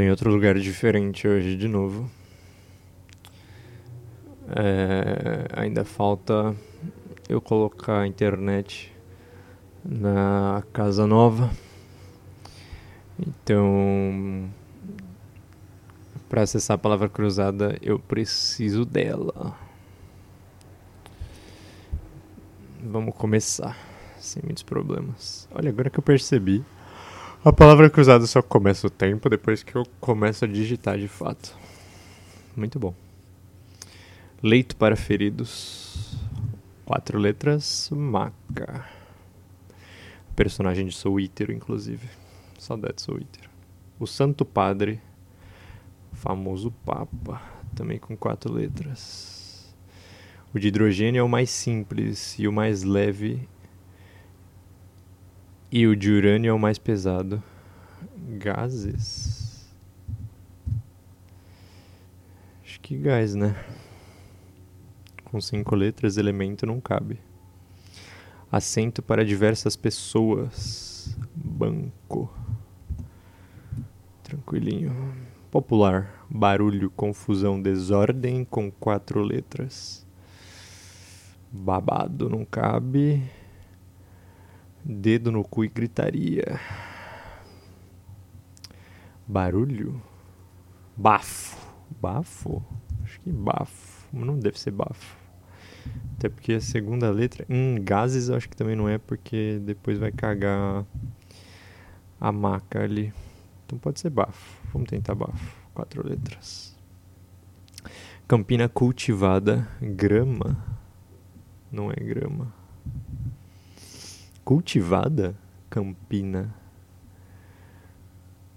Tô em outro lugar diferente hoje de novo. É, ainda falta eu colocar a internet na casa nova. Então, para acessar a palavra cruzada, eu preciso dela. Vamos começar, sem muitos problemas. Olha, agora que eu percebi, a palavra cruzada só começa o tempo depois que eu começo a digitar de fato. Muito bom. Leito para feridos. Quatro letras, maca. Personagem de Soul Eater, inclusive. Saudade Soul Eater. O Santo Padre. Famoso Papa. Também com quatro letras. O de hidrogênio é o mais simples e o mais leve. E o de urânio é o mais pesado. Gases. Acho que gás, né? Com cinco letras, elemento não cabe. Assento para diversas pessoas. Banco. Tranquilinho. Popular. Barulho, confusão, desordem com quatro letras. Babado não cabe. Dedo no cu e gritaria. Barulho. Bafo. Bafo? Acho que bafo. Não deve ser bafo. Até porque a segunda letra. Hum, gases eu acho que também não é, porque depois vai cagar a maca ali. Então pode ser bafo. Vamos tentar bafo. Quatro letras. Campina cultivada. Grama. Não é grama. Cultivada? Campina.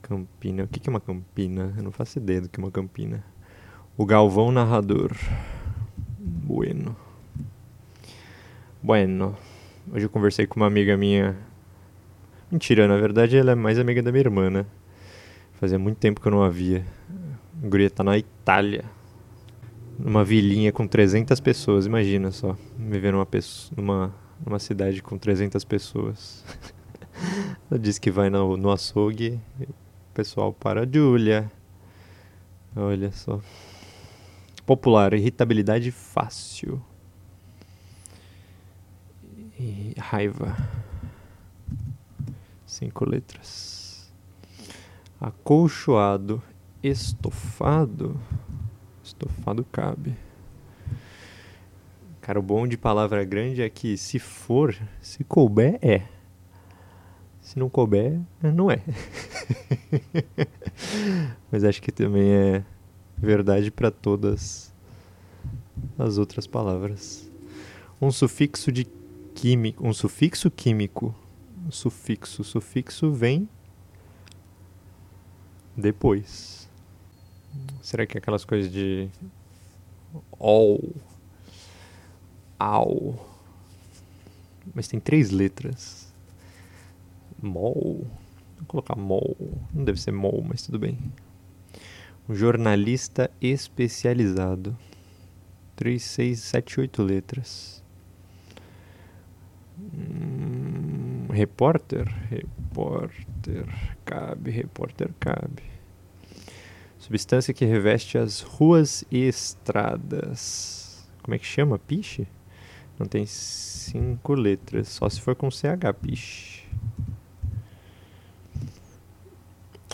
Campina. O que é uma campina? Eu não faço ideia do que é uma campina. O Galvão Narrador. Bueno. Bueno. Hoje eu conversei com uma amiga minha. Mentira, na verdade ela é mais amiga da minha irmã, né? Fazia muito tempo que eu não a via. A guria tá na Itália numa vilinha com 300 pessoas, imagina só, viver numa, numa, numa cidade com 300 pessoas. Ela diz que vai no, no açougue, o pessoal para Julia. Olha só. Popular, irritabilidade fácil. E raiva. Cinco letras. Acolchoado, estofado. Estofado cabe. Cara, o bom de palavra grande é que se for, se couber, é. Se não couber, não é. Mas acho que também é verdade para todas as outras palavras. Um sufixo de químico, um sufixo químico. Um sufixo, sufixo vem depois. Será que é aquelas coisas de all, ao, mas tem três letras. Mol, vou colocar mol, não deve ser mol, mas tudo bem. Um jornalista especializado. Três, seis, sete, oito letras. Hum, repórter, repórter, cabe, repórter, cabe. Substância que reveste as ruas e estradas. Como é que chama? Piche? Não tem cinco letras, só se for com CH, piche.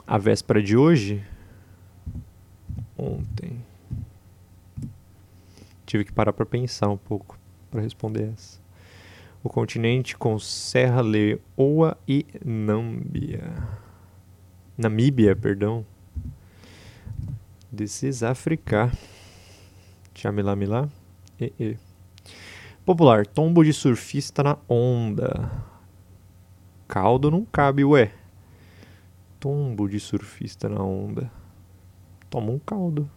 A véspera de hoje? Ontem. Tive que parar para pensar um pouco para responder essa. O continente com Serra Leoa e Nâmbia. Namíbia, perdão. This is Africa. Chamila Milá. E, e. Popular. Tombo de surfista na onda. Caldo não cabe, ué. Tombo de surfista na onda. Toma um caldo.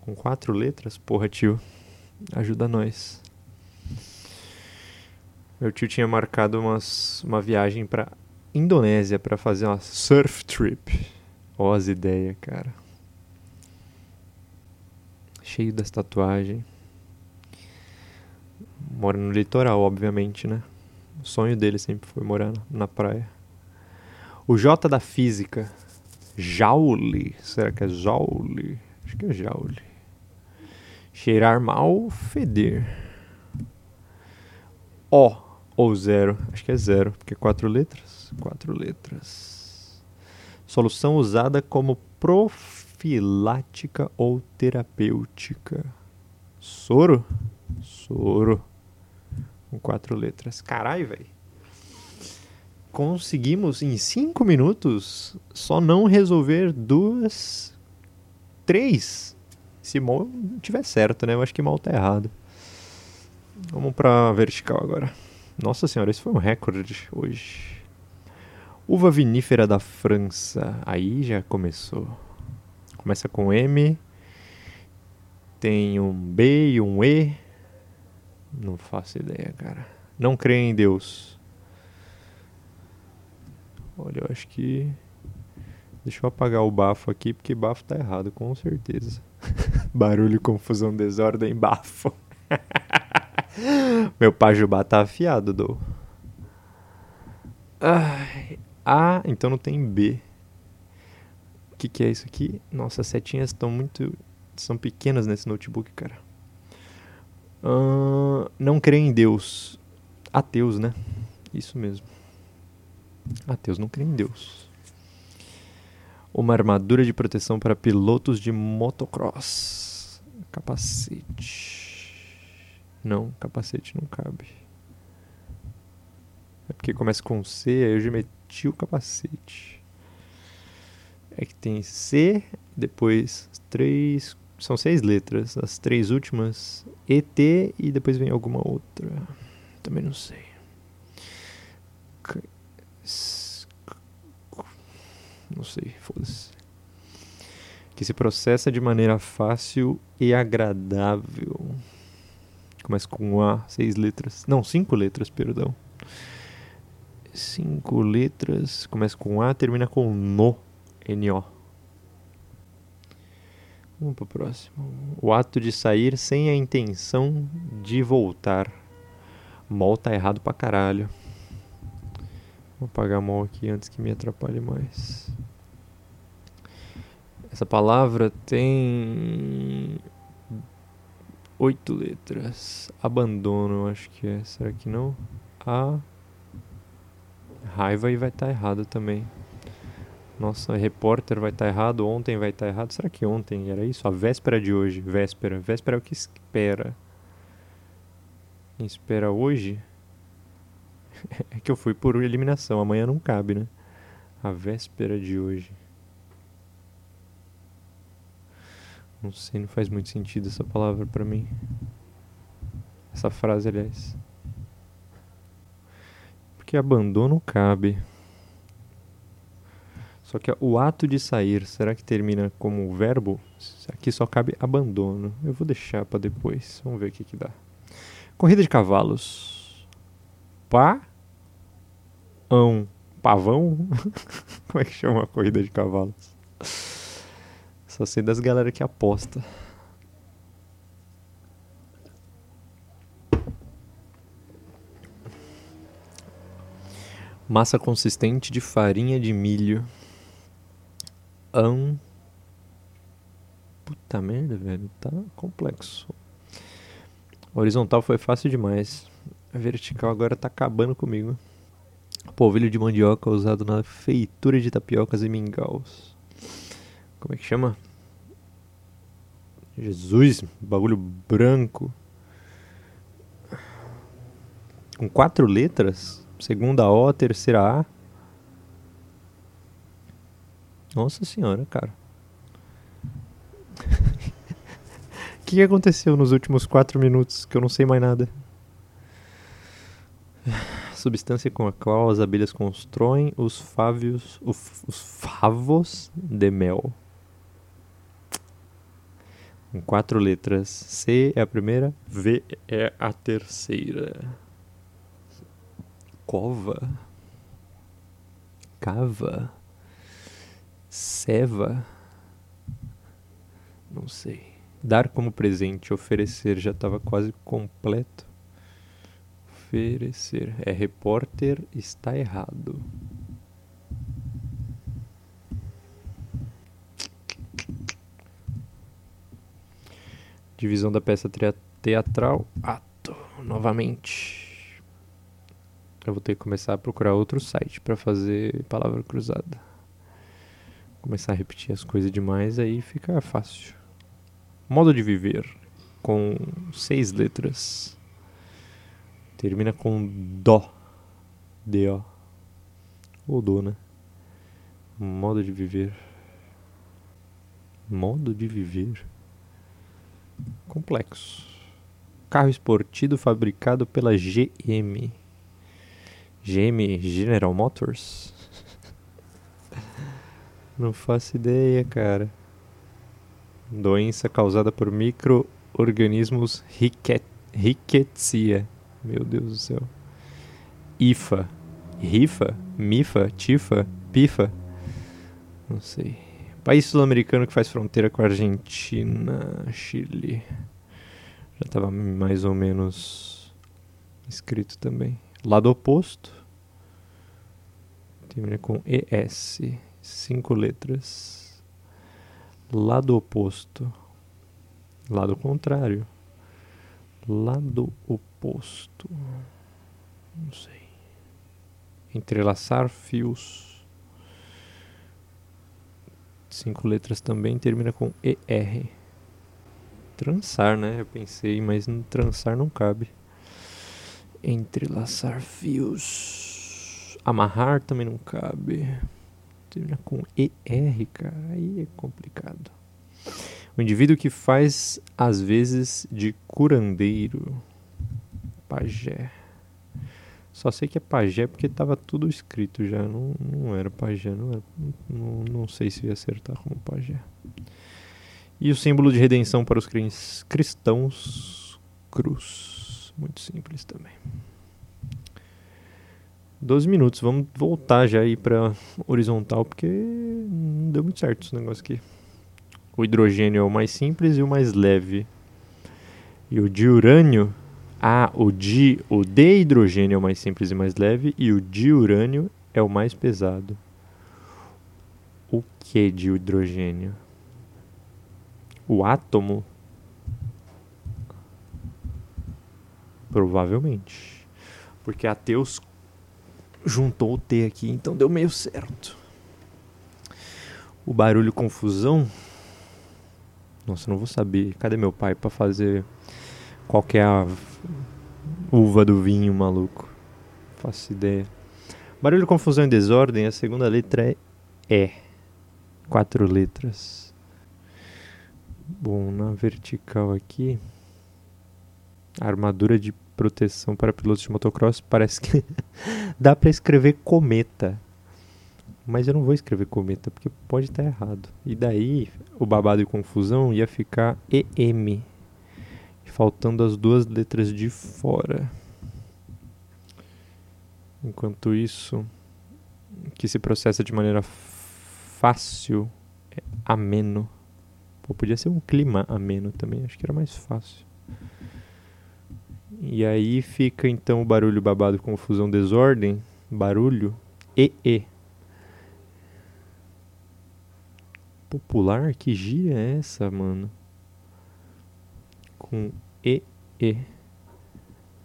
Com quatro letras? Porra, tio. Ajuda nós. Meu tio tinha marcado umas, uma viagem pra Indonésia para fazer uma surf trip. Ó as ideias, cara. Cheio das tatuagens. Mora no litoral, obviamente, né? O sonho dele sempre foi morar na praia. O J da Física. Jaule. Será que é jaule? Acho que é jaule. Cheirar mal, feder. O ou zero. Acho que é zero, porque é quatro letras. Quatro letras. Solução usada como profilática ou terapêutica. Soro? Soro. Com quatro letras. Caralho, velho. Conseguimos em cinco minutos só não resolver duas. Três. Se mal tiver certo, né? Eu acho que mal tá errado. Vamos pra vertical agora. Nossa senhora, esse foi um recorde hoje. Uva vinífera da França. Aí já começou. Começa com M. Tem um B e um E. Não faço ideia, cara. Não creio em Deus. Olha, eu acho que. Deixa eu apagar o bafo aqui, porque bafo tá errado, com certeza. Barulho, confusão, desordem, bafo. Meu pajubá tá afiado, do. Ai, A, então não tem B. O que, que é isso aqui? Nossa, as setinhas estão muito. São pequenas nesse notebook, cara. Uh, não crê em Deus. Ateus, né? Isso mesmo. Ateus não crê em Deus. Uma armadura de proteção para pilotos de motocross. Capacete. Não, capacete não cabe. É porque começa com C, aí eu já meti o capacete. É que tem C, depois três, são seis letras. As três últimas, ET e depois vem alguma outra. Também não sei. Não sei, foda-se. Que se processa de maneira fácil e agradável. Começa com A, seis letras. Não, cinco letras, perdão. Cinco letras. Começa com A, termina com No. N-O. Vamos pro próximo. O ato de sair sem a intenção de voltar. Mol tá errado pra caralho. Vou apagar mol aqui antes que me atrapalhe mais. Essa palavra tem oito letras. Abandono, acho que é. Será que não? A raiva e vai estar tá errado também. Nossa, repórter vai estar tá errado, ontem vai estar tá errado. Será que ontem era isso? A véspera de hoje. Véspera. Véspera é o que espera. Quem espera hoje? é que eu fui por eliminação. Amanhã não cabe, né? A véspera de hoje. Não sei, não faz muito sentido essa palavra para mim. Essa frase, aliás. Porque abandono cabe. Só que o ato de sair, será que termina como verbo? Aqui só cabe abandono. Eu vou deixar para depois. Vamos ver o que, que dá. Corrida de cavalos. Pá. Ão. Pavão? Como é que chama a corrida de cavalos? Só sei das galera que aposta. Massa consistente de farinha de milho. Puta merda, velho. Tá complexo. Horizontal foi fácil demais. Vertical agora tá acabando comigo. Polvilho de mandioca usado na feitura de tapiocas e mingaus. Como é que chama? Jesus, bagulho branco. Com quatro letras. Segunda O, terceira A. Nossa senhora, cara. O que, aconteceu nos últimos quatro minutos que eu não sei mais nada? Substância com a qual as abelhas constroem os fávios, os favos de mel. Com quatro letras. C é a primeira, V é a terceira. Cova. Cava. Seva? Não sei. Dar como presente, oferecer, já estava quase completo. Oferecer. É, repórter está errado. Divisão da peça teatral, ato, novamente. Eu vou ter que começar a procurar outro site para fazer palavra cruzada. Começar a repetir as coisas demais, aí fica fácil. Modo de viver, com seis letras. Termina com Dó. D-O. Ou Dó, né? Modo de viver. Modo de viver. Complexo. Carro esportivo fabricado pela GM. GM General Motors? Não faço ideia, cara. Doença causada por micro-organismos Rickettsia. Meu Deus do céu. IFA. Rifa? Mifa? Tifa? Pifa? Não sei. País sul-americano que faz fronteira com a Argentina, Chile. Já estava mais ou menos escrito também. Lado oposto. Termina com ES. Cinco letras. Lado oposto. Lado contrário. Lado oposto. Não sei. Entrelaçar fios cinco letras também, termina com ER. Trançar, né? Eu pensei, mas trançar não cabe. Entrelaçar fios. Amarrar também não cabe. Termina com ER, cara. Aí é complicado. O indivíduo que faz, às vezes, de curandeiro. Pajé. Só sei que é pajé porque estava tudo escrito já. Não, não era pajé, não, era, não, não sei se ia acertar como pajé. E o símbolo de redenção para os cristãos, cruz. Muito simples também. 12 minutos, vamos voltar já aí para horizontal, porque não deu muito certo esse negócio aqui. O hidrogênio é o mais simples e o mais leve. E o diurânio ah, o, di, o de hidrogênio é o mais simples e mais leve e o diurânio é o mais pesado. O que de hidrogênio? O átomo? Provavelmente. Porque ateus juntou o T aqui, então deu meio certo. O barulho confusão. Nossa, não vou saber. Cadê meu pai para fazer qual que a uva do vinho, maluco? Faço ideia. Barulho, confusão e desordem, a segunda letra é E. Quatro letras. Bom, na vertical aqui, armadura de proteção para pilotos de motocross parece que dá para escrever cometa. Mas eu não vou escrever cometa porque pode estar errado. E daí o babado e confusão ia ficar EM faltando as duas letras de fora. Enquanto isso, que se processa de maneira fácil é ameno. Pô, podia ser um clima ameno também, acho que era mais fácil. E aí fica então o barulho babado, confusão, desordem, barulho, e e. Popular? Que gíria é essa, mano? Com e, E.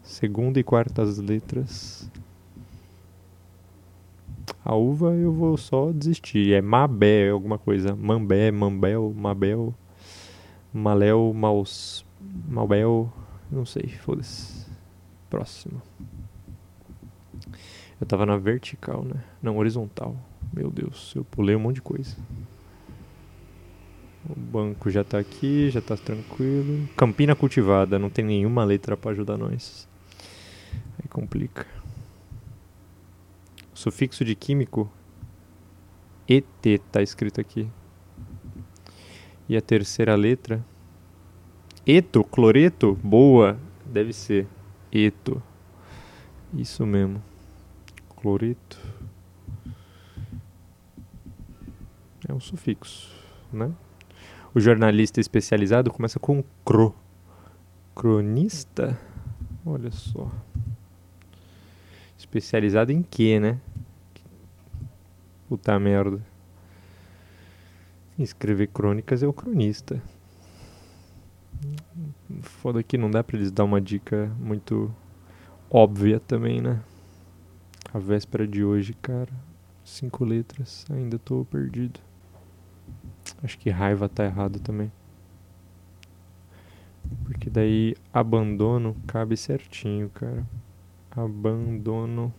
Segunda e quartas letras. A uva eu vou só desistir. É Mabé, alguma coisa. Mambé, Mambel, Mabel, Maléu, Maus, Malbel. Não sei, foda-se. Próximo. Eu tava na vertical, né? Não, horizontal. Meu Deus, eu pulei um monte de coisa. O banco já tá aqui, já tá tranquilo. Campina cultivada, não tem nenhuma letra para ajudar nós. Aí complica. Sufixo de químico ET tá escrito aqui. E a terceira letra Eto, cloreto, boa, deve ser eto. Isso mesmo. Cloreto. É um sufixo, né? O jornalista especializado começa com cro. Cronista? Olha só. Especializado em quê, né? Puta merda. Escrever crônicas é o cronista. Foda que não dá pra eles dar uma dica muito óbvia também, né? A véspera de hoje, cara. Cinco letras, ainda tô perdido. Acho que raiva tá errado também. Porque daí abandono cabe certinho, cara. Abandono.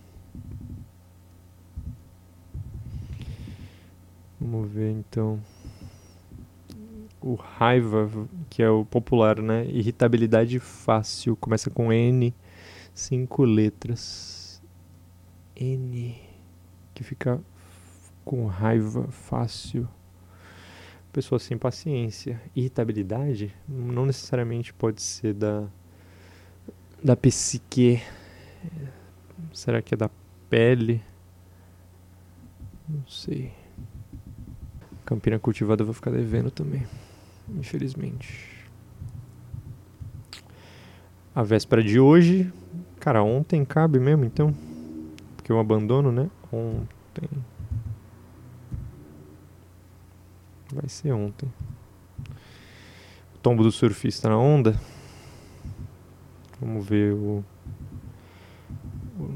Vamos ver então. O raiva, que é o popular, né? Irritabilidade fácil. Começa com N, cinco letras. N. Que fica com raiva fácil. Pessoa sem paciência. Irritabilidade não necessariamente pode ser da, da psique. Será que é da pele? Não sei. Campina cultivada eu vou ficar devendo também. Infelizmente. A véspera de hoje. Cara, ontem cabe mesmo então? Porque eu abandono, né? Ontem. Vai ser ontem. O tombo do surfista na onda. Vamos ver o.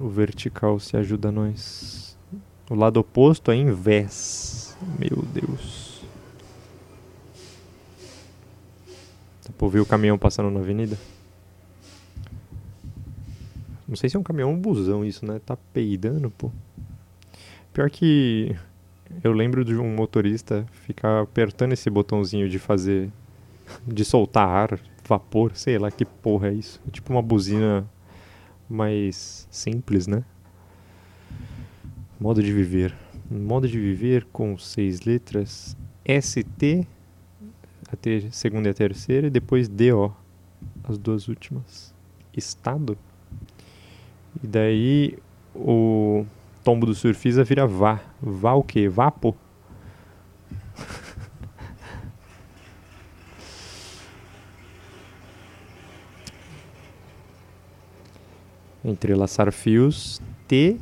O vertical se ajuda nós. O lado oposto é invés. Meu Deus. Pra ouvir o caminhão passando na avenida? Não sei se é um caminhão ou um busão isso, né? Tá peidando, pô. Pior que eu lembro de um motorista ficar apertando esse botãozinho de fazer. de soltar ar, vapor, sei lá que porra é isso. É tipo uma buzina mais simples, né? Modo de viver modo de viver com seis letras ST, a ter, segunda e a terceira, e depois DO, as duas últimas. Estado. E daí o tombo do surfista vira vá. Vá o quê? Vapo? Entrelaçar fios. T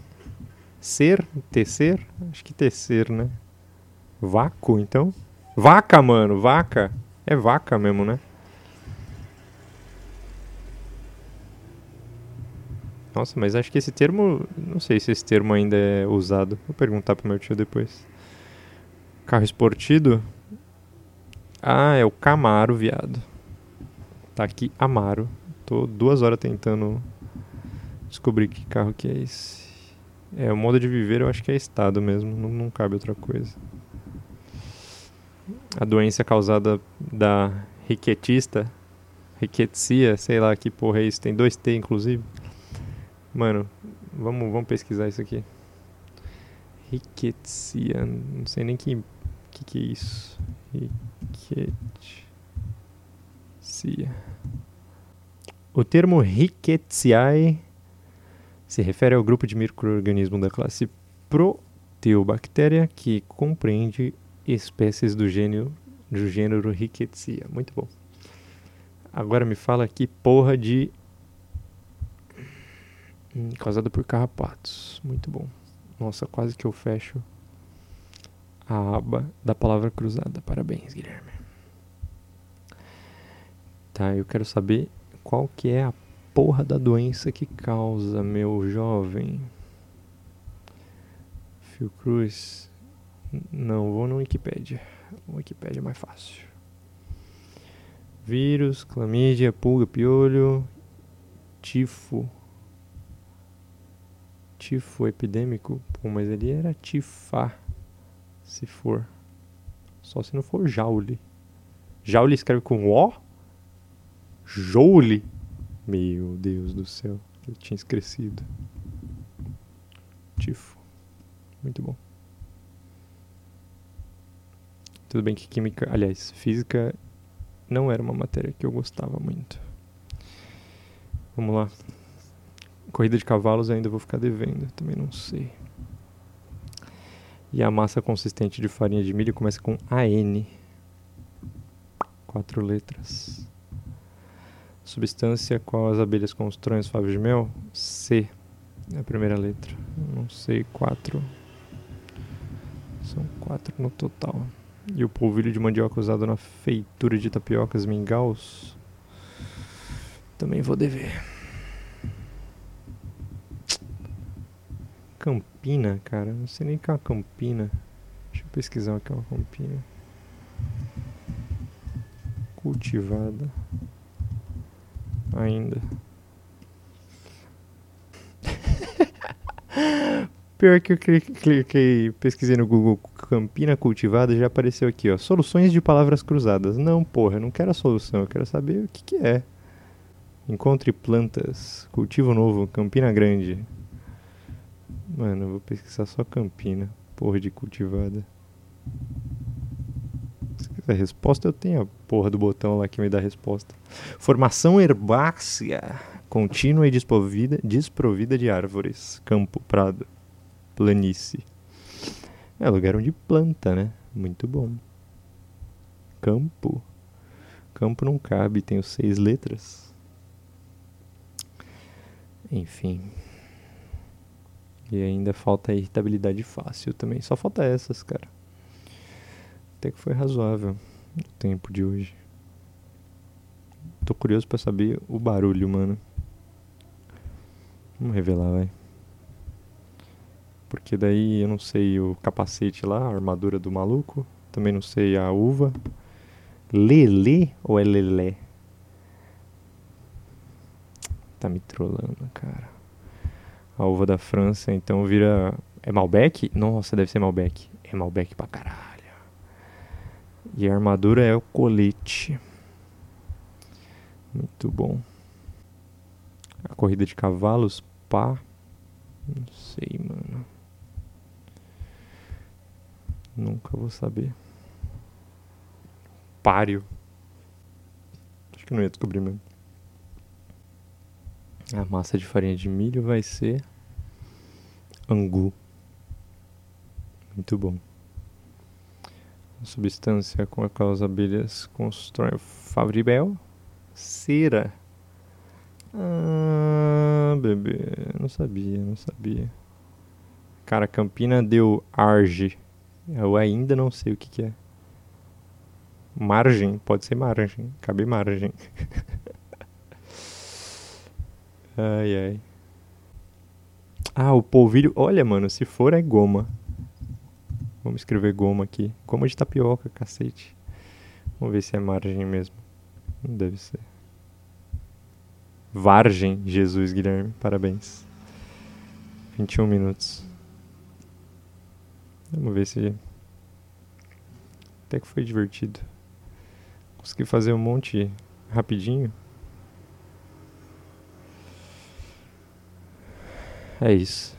Ser, tecer? Acho que tecer, né? Vácuo, então? Vaca, mano, vaca. É vaca mesmo, né? Nossa, mas acho que esse termo. Não sei se esse termo ainda é usado. Vou perguntar pro meu tio depois. Carro esportivo? Ah, é o Camaro, viado. Tá aqui Amaro. Tô duas horas tentando descobrir que carro que é esse. É, o modo de viver eu acho que é estado mesmo, não, não cabe outra coisa. A doença causada da riquetista, riquetia, sei lá que porra é isso, tem dois T inclusive. Mano, vamos, vamos pesquisar isso aqui. Riquetia, não sei nem que que, que é isso. Riquetia. O termo riquetiae se refere ao grupo de microorganismos da classe Proteobactéria que compreende espécies do gênero, do gênero Rickettsia. Muito bom. Agora me fala que porra de hum, causada por carrapatos. Muito bom. Nossa, quase que eu fecho a aba da palavra cruzada. Parabéns, Guilherme. Tá, eu quero saber qual que é a porra da doença que causa, meu jovem? Fiocruz. Não, vou no Wikipedia. Wikipedia é mais fácil. Vírus, clamídia, pulga, piolho, tifo. Tifo epidêmico? Pô, mas ele era tifá, se for. Só se não for jaule. Jaule escreve com O? Joule? Meu Deus do céu, eu tinha esquecido. Tifo. Muito bom. Tudo bem que química, aliás, física não era uma matéria que eu gostava muito. Vamos lá. Corrida de cavalos ainda vou ficar devendo, também não sei. E a massa consistente de farinha de milho começa com AN. Quatro letras. Substância qual as abelhas constroem os favos de mel? C. É a primeira letra. Não sei, quatro. São quatro no total. E o polvilho de mandioca usado na feitura de tapiocas mingaus? Também vou dever. Campina, cara. Não sei nem o que é uma campina. Deixa eu pesquisar o que é uma campina. Cultivada. Ainda. Pior que eu cliquei, pesquisei no Google Campina cultivada, já apareceu aqui, ó. Soluções de palavras cruzadas. Não, porra, eu não quero a solução, eu quero saber o que, que é. Encontre plantas. Cultivo novo, Campina Grande. Mano, eu vou pesquisar só Campina. Porra de cultivada. Se quiser resposta, eu tenho a porra do botão lá que me dá a resposta. Formação herbácea. Contínua e desprovida, desprovida de árvores. Campo, prado planície. É lugar onde planta, né? Muito bom. Campo. Campo não cabe, tenho seis letras. Enfim. E ainda falta a irritabilidade fácil também. Só falta essas, cara. Até que foi razoável o tempo de hoje. Tô curioso para saber o barulho, mano. Vamos revelar, vai. Porque daí eu não sei o capacete lá, a armadura do maluco. Também não sei a uva. Lele ou é lelé? Tá me trollando, cara. A uva da França, então vira. É Malbec? Nossa, deve ser Malbec. É Malbec pra caralho. E a armadura é o colete. Muito bom. A corrida de cavalos, pá. Não sei, mano. Nunca vou saber. Páreo. Acho que não ia descobrir mesmo. A massa de farinha de milho vai ser angu. Muito bom. A substância com a qual as abelhas constroem o fabribel. Cera. Ah, bebê. Não sabia, não sabia. Cara, Campina deu arge. Eu ainda não sei o que, que é. Margem, pode ser margem. Cabe margem. ai, ai. Ah, o polvilho. Olha, mano, se for é goma. Vamos escrever goma aqui. Goma de tapioca, cacete. Vamos ver se é margem mesmo. Não deve ser. Vargem, Jesus Guilherme. Parabéns. 21 minutos. Vamos ver se. Até que foi divertido. Consegui fazer um monte rapidinho. É isso.